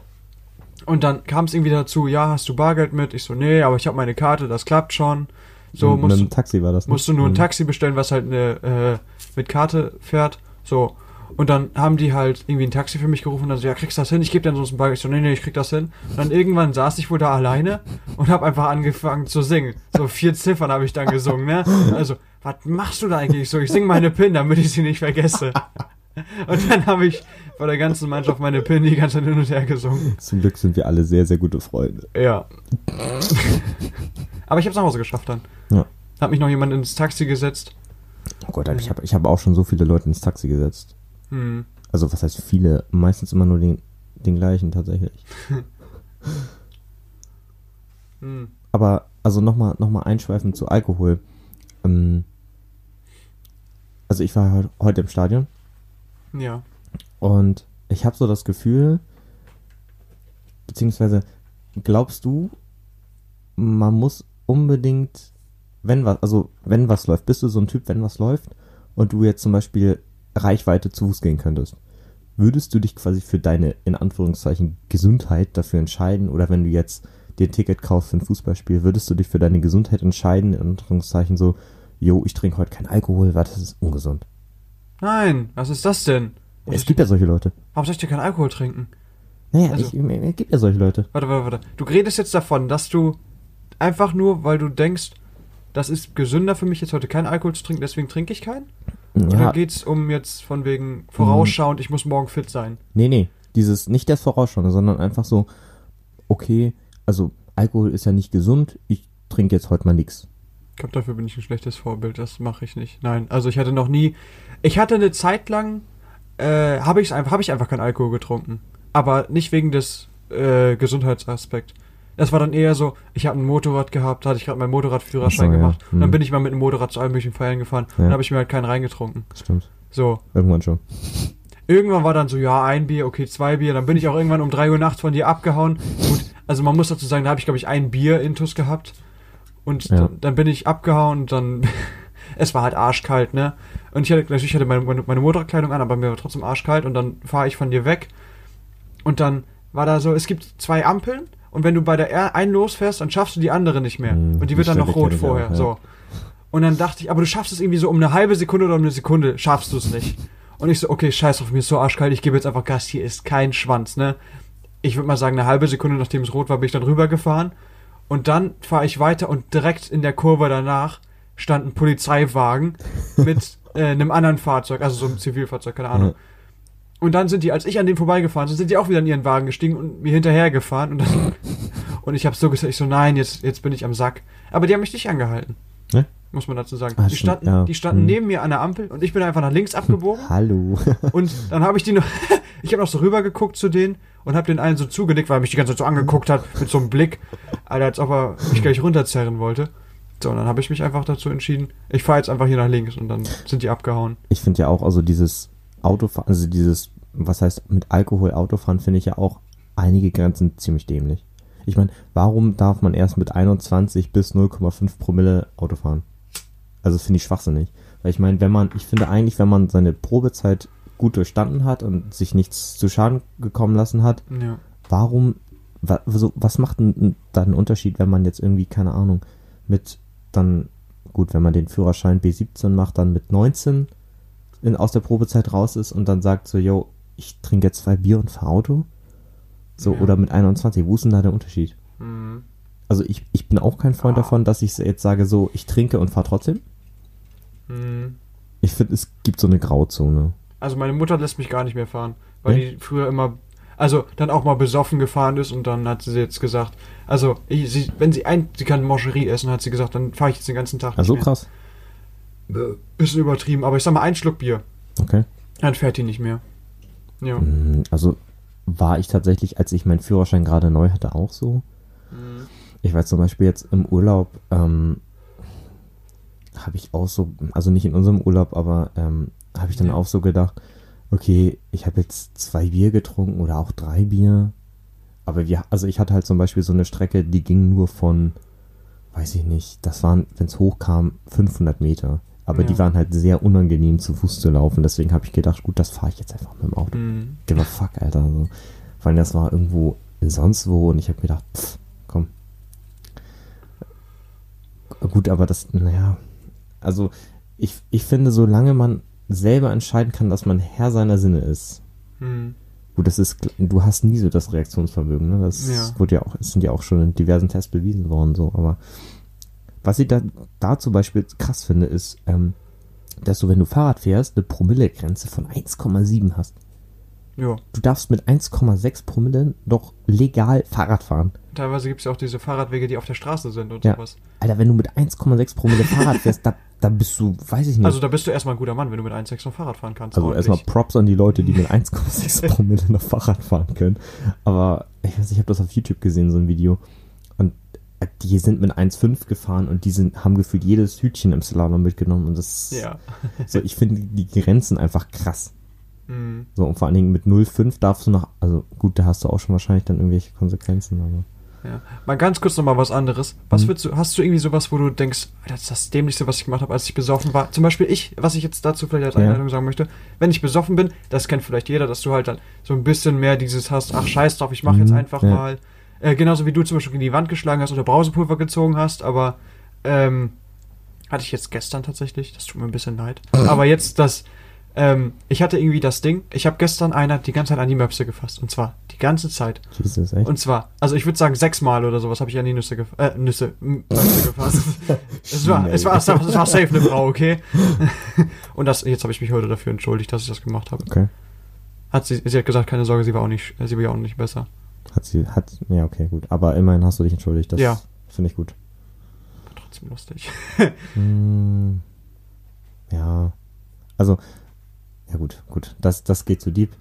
Und dann kam es irgendwie dazu, ja, hast du Bargeld mit? Ich so, nee, aber ich habe meine Karte, das klappt schon. So, musst, mit dem Taxi war das. ne? musst du nur ein Mhm. Taxi bestellen, was halt eine, äh, mit Karte fährt. So. Und dann haben die halt irgendwie ein Taxi für mich gerufen und dann so, ja, kriegst du das hin? Ich gebe dir sonst ein Bargeld. Ich so, nee, nee, ich krieg das hin. Und dann irgendwann saß ich wohl da alleine und habe einfach angefangen zu singen. So vier Ziffern habe ich dann gesungen, ne? Also, was machst du da eigentlich so? Ich sing meine PIN, damit ich sie nicht vergesse. Und dann habe ich vor der ganzen Mannschaft meine PIN die ganze Zeit hin und her gesungen. Zum Glück sind wir alle sehr, sehr gute Freunde. Ja. Aber ich habe es nach Hause geschafft dann. Ja. Hat mich noch jemand ins Taxi gesetzt. Oh Gott, ich habe ich hab auch schon so viele Leute ins Taxi gesetzt. Hm. Also was heißt viele? Meistens immer nur den, den gleichen tatsächlich. Hm. Aber also nochmal noch mal einschweifend zu Alkohol. Ähm, also ich war heu- heute im Stadion Ja. und ich habe so das Gefühl, beziehungsweise glaubst du, man muss unbedingt, wenn was, also wenn was läuft, bist du so ein Typ, wenn was läuft und du jetzt zum Beispiel Reichweite zu Fuß gehen könntest, würdest du dich quasi für deine, in Anführungszeichen, Gesundheit dafür entscheiden oder wenn du jetzt dir ein Ticket kaufst für ein Fußballspiel, würdest du dich für deine Gesundheit entscheiden, in Anführungszeichen so, jo, ich trinke heute keinen Alkohol, weil das ist ungesund. Nein, was ist das denn? Warum Es gibt ja solche Leute. warum soll ich denn keinen Alkohol trinken? Naja, Also- ich, es gibt ja solche Leute. Warte, warte, warte. Du redest jetzt davon, dass du einfach nur, weil du denkst, das ist gesünder für mich jetzt heute keinen Alkohol zu trinken, deswegen trinke ich keinen? Oder Ja, geht's um jetzt von wegen vorausschauend, ich muss morgen fit sein? nee, nee, dieses, nicht das Vorausschauen, sondern einfach so, okay, also Alkohol ist ja nicht gesund, ich trinke jetzt heute mal nix. Ich glaube, dafür bin ich ein schlechtes Vorbild, das mache ich nicht. Nein, also ich hatte noch nie, ich hatte eine Zeit lang, äh, habe ich einfach, habe ich einfach keinen Alkohol getrunken. Aber nicht wegen des äh, Gesundheitsaspekt. Das war dann eher so, ich habe ein Motorrad gehabt, da hatte ich gerade meinen Motorradführerschein so, ja. gemacht. Und dann Hm. bin ich mal mit dem Motorrad zu allen möglichen Feiern gefahren. Ja. Dann habe ich mir halt keinen reingetrunken. Stimmt. So, Irgendwann schon. Irgendwann war dann so, ja, ein Bier, okay, zwei Bier. Dann bin ich auch irgendwann um drei Uhr nachts von dir abgehauen. Gut, also man muss dazu sagen, da habe ich, glaube ich, ein Bier intus gehabt. Und Ja. dann, dann bin ich abgehauen und dann, es war halt arschkalt, ne? Und ich hatte, natürlich hatte meine, meine, meine Motorradkleidung an, aber mir war trotzdem arschkalt und dann fahre ich von dir weg. Und dann war da so, es gibt zwei Ampeln und wenn du bei der einen losfährst, dann schaffst du die andere nicht mehr. Hm, und die wird dann noch rot vorher, auch, ja. so. Und dann dachte ich, aber du schaffst es irgendwie so um eine halbe Sekunde oder um eine Sekunde, schaffst du es nicht. Und ich so, okay, scheiß auf, mir ist so arschkalt, ich gebe jetzt einfach Gas, hier ist kein Schwanz, ne? Ich würde mal sagen, eine halbe Sekunde, nachdem es rot war, bin ich dann rübergefahren. Und dann fahre ich weiter und direkt in der Kurve danach stand ein Polizeiwagen mit äh, einem anderen Fahrzeug, also so einem Zivilfahrzeug, keine Ahnung. Und dann sind die, als ich an denen vorbeigefahren bin, sind die auch wieder in ihren Wagen gestiegen und mir hinterhergefahren. Und, dann, und ich habe so gesagt, ich so, nein, jetzt, jetzt bin ich am Sack. Aber die haben mich nicht angehalten. Ne? Muss man dazu sagen. Ah, die, standen, ja. die standen Hm. neben mir an der Ampel und ich bin einfach nach links abgebogen. Hallo. Und dann habe ich die noch, ich habe noch so rübergeguckt zu denen und habe den einen so zugenickt, weil er mich die ganze Zeit so angeguckt hat mit so einem Blick, Alter, als ob er mich gleich runterzerren wollte. So, und dann habe ich mich einfach dazu entschieden, ich fahre jetzt einfach hier nach links und dann sind die abgehauen. Ich finde ja auch, also dieses Autofahren, also dieses, was heißt mit Alkohol Autofahren, finde ich ja auch einige Grenzen ziemlich dämlich. Ich meine, warum darf man erst mit 21 bis 0,5 Promille Auto fahren? Also das finde ich schwachsinnig. Weil ich meine, wenn man, ich finde eigentlich, wenn man seine Probezeit gut durchstanden hat und sich nichts zu Schaden gekommen lassen hat, Ja. warum, wa, so, was macht denn da einen Unterschied, wenn man jetzt irgendwie, keine Ahnung, mit dann, gut, wenn man den Führerschein B17 macht, dann mit 19 in, aus der Probezeit raus ist und dann sagt so, yo, ich trinke jetzt zwei Bier und fahre Auto? So, Ja. oder mit 21, wo ist denn da der Unterschied? Mhm. Also ich, ich bin auch kein Freund Ah. davon, dass ich jetzt sage so, ich trinke und fahre trotzdem. Mhm. Ich finde, es gibt so eine Grauzone. Also meine Mutter lässt mich gar nicht mehr fahren, weil Nee? die früher immer, also dann auch mal besoffen gefahren ist und dann hat sie jetzt gesagt, also ich, sie, wenn sie ein, sie kann Mancherie essen, hat sie gesagt, dann fahre ich jetzt den ganzen Tag Also krass. mehr. Äh, Bisschen übertrieben, aber ich sag mal ein Schluck Bier, Okay. dann fährt die nicht mehr. Ja. Mm, Also war ich tatsächlich, als ich meinen Führerschein gerade neu hatte, auch so. Mhm. Ich weiß zum Beispiel jetzt im Urlaub, ähm, habe ich auch so, also nicht in unserem Urlaub, aber ähm, habe ich dann Ja. auch so gedacht, okay, ich habe jetzt zwei Bier getrunken oder auch drei Bier. Aber wir, also ich hatte halt zum Beispiel so eine Strecke, die ging nur von, weiß ich nicht, das waren, wenn es hochkam, 500 Meter. Aber Ja. die waren halt sehr unangenehm zu Fuß zu laufen. Deswegen habe ich gedacht, gut, das fahre ich jetzt einfach mit dem Auto. Mhm. Give a fuck, Alter. So. Vor allem, das war irgendwo sonst wo und ich habe mir gedacht, pff, komm. Gut, aber das, naja, also ich, ich finde, solange man selber entscheiden kann, dass man Herr seiner Sinne ist, Mhm. gut, das ist, du hast nie so das Reaktionsvermögen, ne? Das Ja. wurde ja auch, es sind ja auch schon in diversen Tests bewiesen worden, so, aber was ich da, da zum Beispiel krass finde, ist, ähm, dass du, wenn du Fahrrad fährst, eine Promillegrenze von 1,7 hast. Ja. Du darfst mit 1,6 Promille doch legal Fahrrad fahren. Teilweise gibt es ja auch diese Fahrradwege, die auf der Straße sind und Ja. sowas. Alter, wenn du mit 1,6 Promille Fahrrad fährst, da, da bist du, weiß ich nicht. Also da bist du erstmal ein guter Mann, wenn du mit 1,6 noch Fahrrad fahren kannst. Also erstmal Props an die Leute, die mit 1,6 Promille noch Fahrrad fahren können. Aber ich weiß, nicht, ich habe das auf YouTube gesehen, so ein Video. Die sind mit 1,5 gefahren und die sind, haben gefühlt jedes Hütchen im Slalom mitgenommen. Und das, Ja. so, ich finde die Grenzen einfach krass. Mhm. So, und vor allen Dingen mit 0,5 darfst du noch, also gut, da hast du auch schon wahrscheinlich dann irgendwelche Konsequenzen, aber. Ja. Mal ganz kurz nochmal was anderes. Was Mhm. würdest du, hast du irgendwie sowas, wo du denkst, das ist das Dämlichste, was ich gemacht habe, als ich besoffen war? Zum Beispiel ich, was ich jetzt dazu vielleicht als Ja. Sagen möchte, wenn ich besoffen bin, das kennt vielleicht jeder, dass du halt dann so ein bisschen mehr dieses hast, ach scheiß drauf, ich mach jetzt Mhm, einfach ja. mal. Äh, genauso wie du zum Beispiel gegen die Wand geschlagen hast oder Brausepulver gezogen hast, aber ähm, hatte ich jetzt gestern tatsächlich, das tut mir ein bisschen leid. aber jetzt das, ähm, ich hatte irgendwie das Ding, ich habe gestern einer die ganze Zeit an die Möpse gefasst. Und zwar die ganze Zeit. Jesus, echt? Und zwar, also ich würde sagen, sechsmal oder sowas habe ich an die Nüsse, gef äh, Nüsse, Möpse gefasst. es, war, es, war, es, war, es war safe eine Frau, okay? Und das, jetzt habe ich mich heute dafür entschuldigt, dass ich das gemacht habe. okay. Hat sie, sie hat gesagt, keine Sorge, sie war auch nicht, sie war auch nicht besser. Hat sie, hat, ja, okay, gut. Aber immerhin hast du dich entschuldigt. Das Ja. finde ich gut. War trotzdem lustig. Hm, ja. Also, ja gut, gut. Das, das geht zu deep.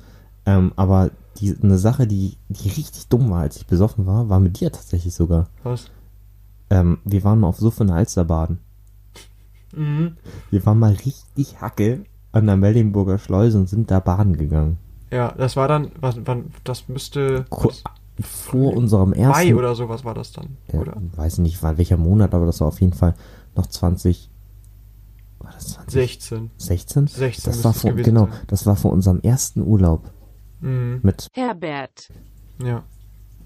Ähm, aber die, eine Sache, die, die richtig dumm war, als ich besoffen war, war mit dir tatsächlich sogar. Was? Ähm, wir waren mal auf Suff in der Alster baden. Mhm. Wir waren mal richtig Hacke an der Mellingburger Schleuse und sind da baden gegangen. Ja, das war dann, wann, wann das müsste was, Vor unserem ersten. Mai oder sowas war das dann, Ja, oder? weiß nicht, war welcher Monat, aber das war auf jeden Fall noch 20. War das 20? 16. 16? 16 Das war vor, genau, sein. das war vor unserem ersten Urlaub Mhm. mit Herbert. Ja.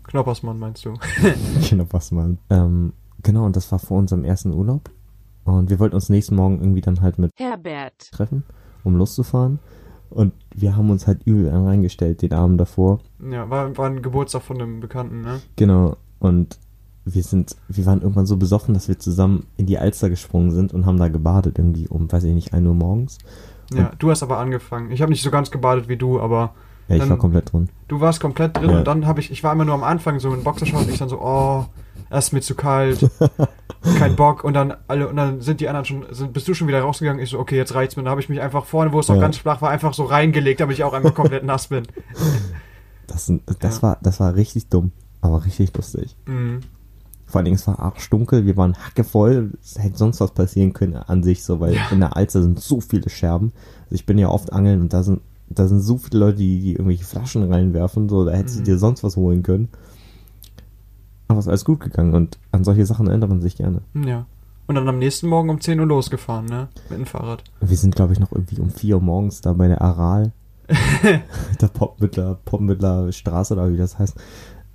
Knoppersmann meinst du? mal. Ähm, genau, und das war vor unserem ersten Urlaub. Und wir wollten uns nächsten Morgen irgendwie dann halt mit Herbert. treffen, um loszufahren. Und wir haben uns halt übel reingestellt den Abend davor. Ja, war, war ein Geburtstag von einem Bekannten, ne? Genau. Und wir sind, wir waren irgendwann so besoffen, dass wir zusammen in die Alster gesprungen sind und haben da gebadet irgendwie um, weiß ich nicht, 1 Uhr morgens. Ja, du hast aber angefangen. Ich habe nicht so ganz gebadet wie du, aber Ja, ich Dann- war komplett drin. du warst komplett drin Ja. und dann habe ich, ich war immer nur am Anfang so in Boxershort und ich dann so, oh, es ist mir zu kalt, kein Bock und dann alle und dann sind die anderen schon, sind, bist du schon wieder rausgegangen? Ich so, okay, jetzt reicht's mir. Dann habe ich mich einfach vorne, wo es noch Ja. ganz flach war, einfach so reingelegt, damit ich auch einmal komplett nass bin. Das, das, Ja. war, das war richtig dumm, aber richtig lustig. Mhm. Vor allen Dingen, es war arschdunkel, wir waren hackevoll, es hätte sonst was passieren können an sich, so, weil Ja. in der Alster sind so viele Scherben. Also ich bin ja oft angeln und da sind, da sind so viele Leute, die, die irgendwelche Flaschen reinwerfen, so, da hättest Mhm. du dir sonst was holen können. Aber es ist alles gut gegangen und an solche Sachen erinnert man sich gerne. Ja. Und dann am nächsten Morgen um 10 Uhr losgefahren, ne? Mit dem Fahrrad. Wir sind, glaube ich, noch irgendwie um 4 Uhr morgens da bei der Aral, der Popmittler, Popmittler Straße oder wie das heißt,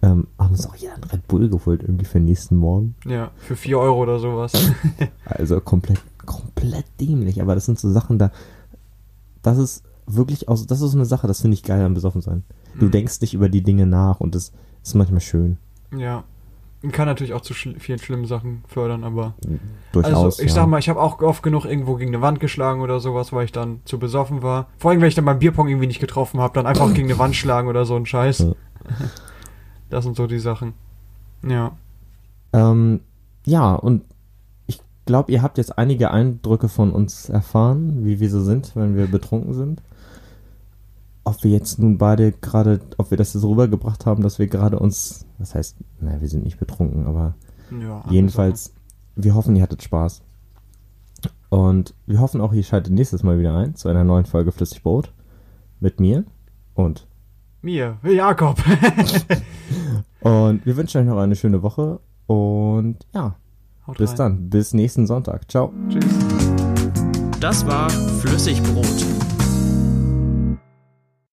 ähm, haben uns auch jeder einen Red Bull geholt, irgendwie für den nächsten Morgen. Ja, für 4 Euro oder sowas. Also komplett, komplett dämlich. Aber das sind so Sachen, da, das ist wirklich aus, das ist so eine Sache, das finde ich geil am besoffen sein. Du Mhm. denkst nicht über die Dinge nach und das ist manchmal schön. ja. Kann natürlich auch zu schl vielen schlimmen Sachen fördern, aber. Durchaus. Also, ich ja. sag mal, ich habe auch oft genug irgendwo gegen eine Wand geschlagen oder sowas, weil ich dann zu besoffen war. Vor allem, wenn ich dann beim Bierpong irgendwie nicht getroffen habe, dann einfach gegen eine Wand schlagen oder so ein Scheiß. Ja. Das sind so die Sachen. Ja. Ähm, ja, und ich glaube, ihr habt jetzt einige Eindrücke von uns erfahren, wie wir so sind, wenn wir betrunken sind. Ob wir jetzt nun beide gerade, ob wir das jetzt rübergebracht haben, dass wir gerade uns, das heißt, naja, wir sind nicht betrunken, aber Ja, Jedenfalls, wir hoffen, ihr hattet Spaß. Und wir hoffen auch, ihr schaltet nächstes Mal wieder ein zu einer neuen Folge Flüssigbrot. Mit mir und. Mir, Jakob. Und wir wünschen euch noch eine schöne Woche. Und ja, Haut bis rein. dann. Bis nächsten Sonntag. Ciao. Tschüss. Das war Flüssigbrot